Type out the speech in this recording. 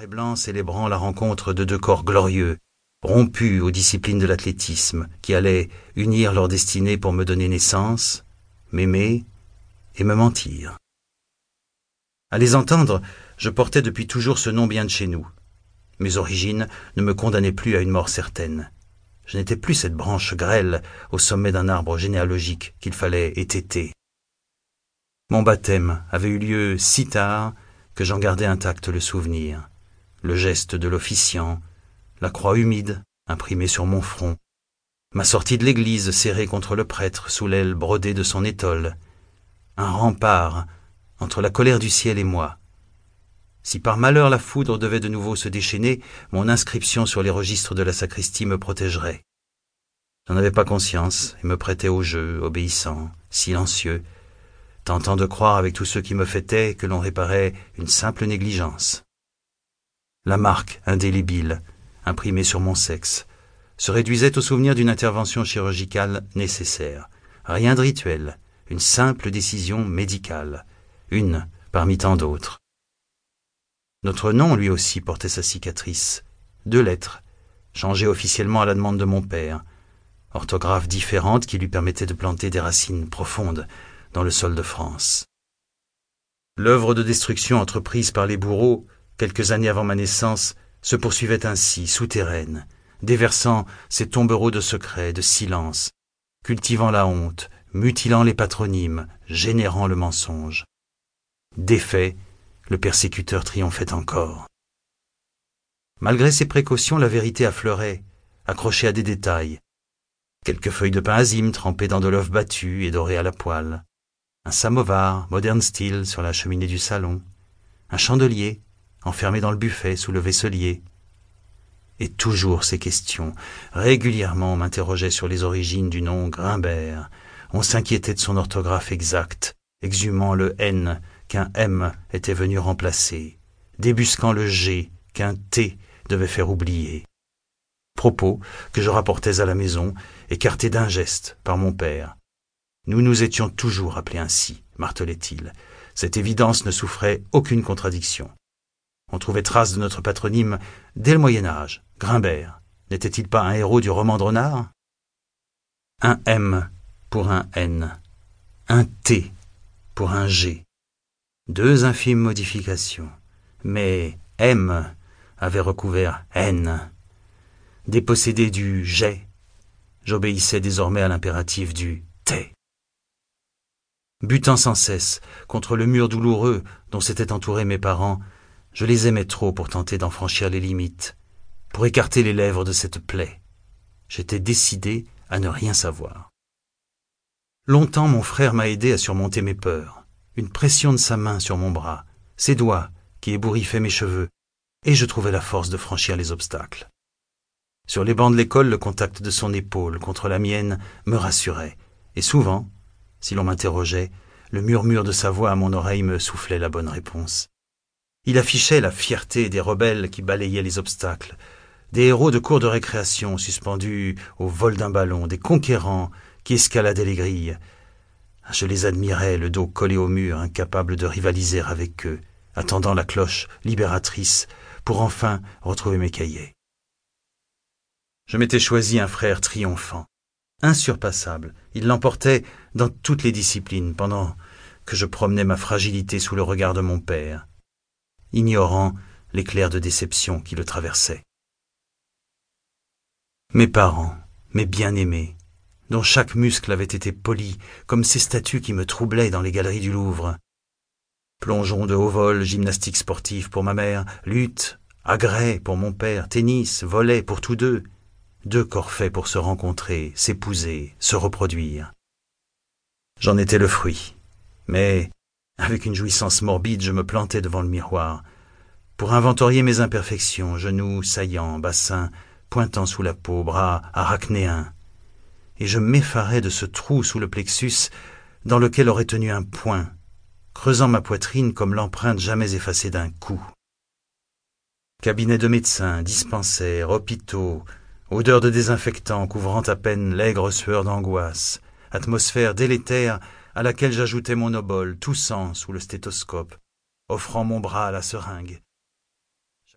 et blanc célébrant la rencontre de deux corps glorieux, rompus aux disciplines de l'athlétisme, qui allaient unir leur destinée pour me donner naissance, m'aimer et me mentir. À les entendre, je portais depuis toujours ce nom bien de chez nous. Mes origines ne me condamnaient plus à une mort certaine. Je n'étais plus cette branche grêle au sommet d'un arbre généalogique qu'il fallait étêter. Mon baptême avait eu lieu si tard que j'en gardais intact le souvenir, le geste de l'officiant, la croix humide imprimée sur mon front, ma sortie de l'église serrée contre le prêtre sous l'aile brodée de son étole, un rempart entre la colère du ciel et moi. Si par malheur la foudre devait de nouveau se déchaîner, mon inscription sur les registres de la sacristie me protégerait. J'en avais pas conscience et me prêtais au jeu, obéissant, silencieux, tentant de croire avec tous ceux qui me fêtaient que l'on réparait une simple négligence. La marque indélébile, imprimée sur mon sexe, se réduisait au souvenir d'une intervention chirurgicale nécessaire. Rien de rituel, une simple décision médicale, une parmi tant d'autres. Notre nom, lui aussi, portait sa cicatrice. Deux lettres, changées officiellement à la demande de mon père, orthographe différente qui lui permettait de planter des racines profondes dans le sol de France. L'œuvre de destruction entreprise par les bourreaux, quelques années avant ma naissance, se poursuivait ainsi, souterraine, déversant ses tombereaux de secrets, de silence, cultivant la honte, mutilant les patronymes, générant le mensonge. Défait, le persécuteur triomphait encore. Malgré ses précautions, la vérité affleurait, accrochée à des détails. Quelques feuilles de pain azime trempées dans de l'œuf battu et doré à la poêle un samovar, moderne style, sur la cheminée du salon, un chandelier, enfermé dans le buffet sous le vaisselier. Et toujours ces questions. Régulièrement on m'interrogeait sur les origines du nom Grimbert. On s'inquiétait de son orthographe exacte, exhumant le N qu'un M était venu remplacer, débusquant le G qu'un T devait faire oublier. Propos que je rapportais à la maison, écartés d'un geste par mon père, nous nous étions toujours appelés ainsi, martelait-il. Cette évidence ne souffrait aucune contradiction. On trouvait trace de notre patronyme dès le Moyen Âge. Grimbert n'était-il pas un héros du roman de renard? Un M pour un N, un T pour un G. Deux infimes modifications, mais M avait recouvert N. Dépossédé du j'ai, j'obéissais désormais à l'impératif du T butant sans cesse contre le mur douloureux dont s'étaient entourés mes parents, je les aimais trop pour tenter d'en franchir les limites, pour écarter les lèvres de cette plaie. J'étais décidé à ne rien savoir. Longtemps mon frère m'a aidé à surmonter mes peurs, une pression de sa main sur mon bras, ses doigts qui ébouriffaient mes cheveux, et je trouvais la force de franchir les obstacles. Sur les bancs de l'école, le contact de son épaule contre la mienne me rassurait, et souvent, si l'on m'interrogeait, le murmure de sa voix à mon oreille me soufflait la bonne réponse. Il affichait la fierté des rebelles qui balayaient les obstacles, des héros de cours de récréation suspendus au vol d'un ballon, des conquérants qui escaladaient les grilles. Je les admirais, le dos collé au mur, incapable de rivaliser avec eux, attendant la cloche libératrice pour enfin retrouver mes cahiers. Je m'étais choisi un frère triomphant, insurpassable. Il l'emportait dans toutes les disciplines pendant que je promenais ma fragilité sous le regard de mon père, ignorant l'éclair de déception qui le traversait. Mes parents, mes bien-aimés, dont chaque muscle avait été poli, comme ces statues qui me troublaient dans les galeries du Louvre. Plongeon de haut vol, gymnastique sportive pour ma mère, lutte, agrès pour mon père, tennis, volet pour tous deux, deux corps faits pour se rencontrer, s'épouser, se reproduire. J'en étais le fruit, mais avec une jouissance morbide je me plantais devant le miroir, pour inventorier mes imperfections, genoux saillants, bassin pointant sous la peau, bras arachnéens, et je m'effarais de ce trou sous le plexus dans lequel aurait tenu un point, creusant ma poitrine comme l'empreinte jamais effacée d'un coup. Cabinet de médecins, dispensaires, hôpitaux, Odeur de désinfectant couvrant à peine l'aigre sueur d'angoisse, atmosphère délétère à laquelle j'ajoutais mon obole, toussant sous le stéthoscope, offrant mon bras à la seringue,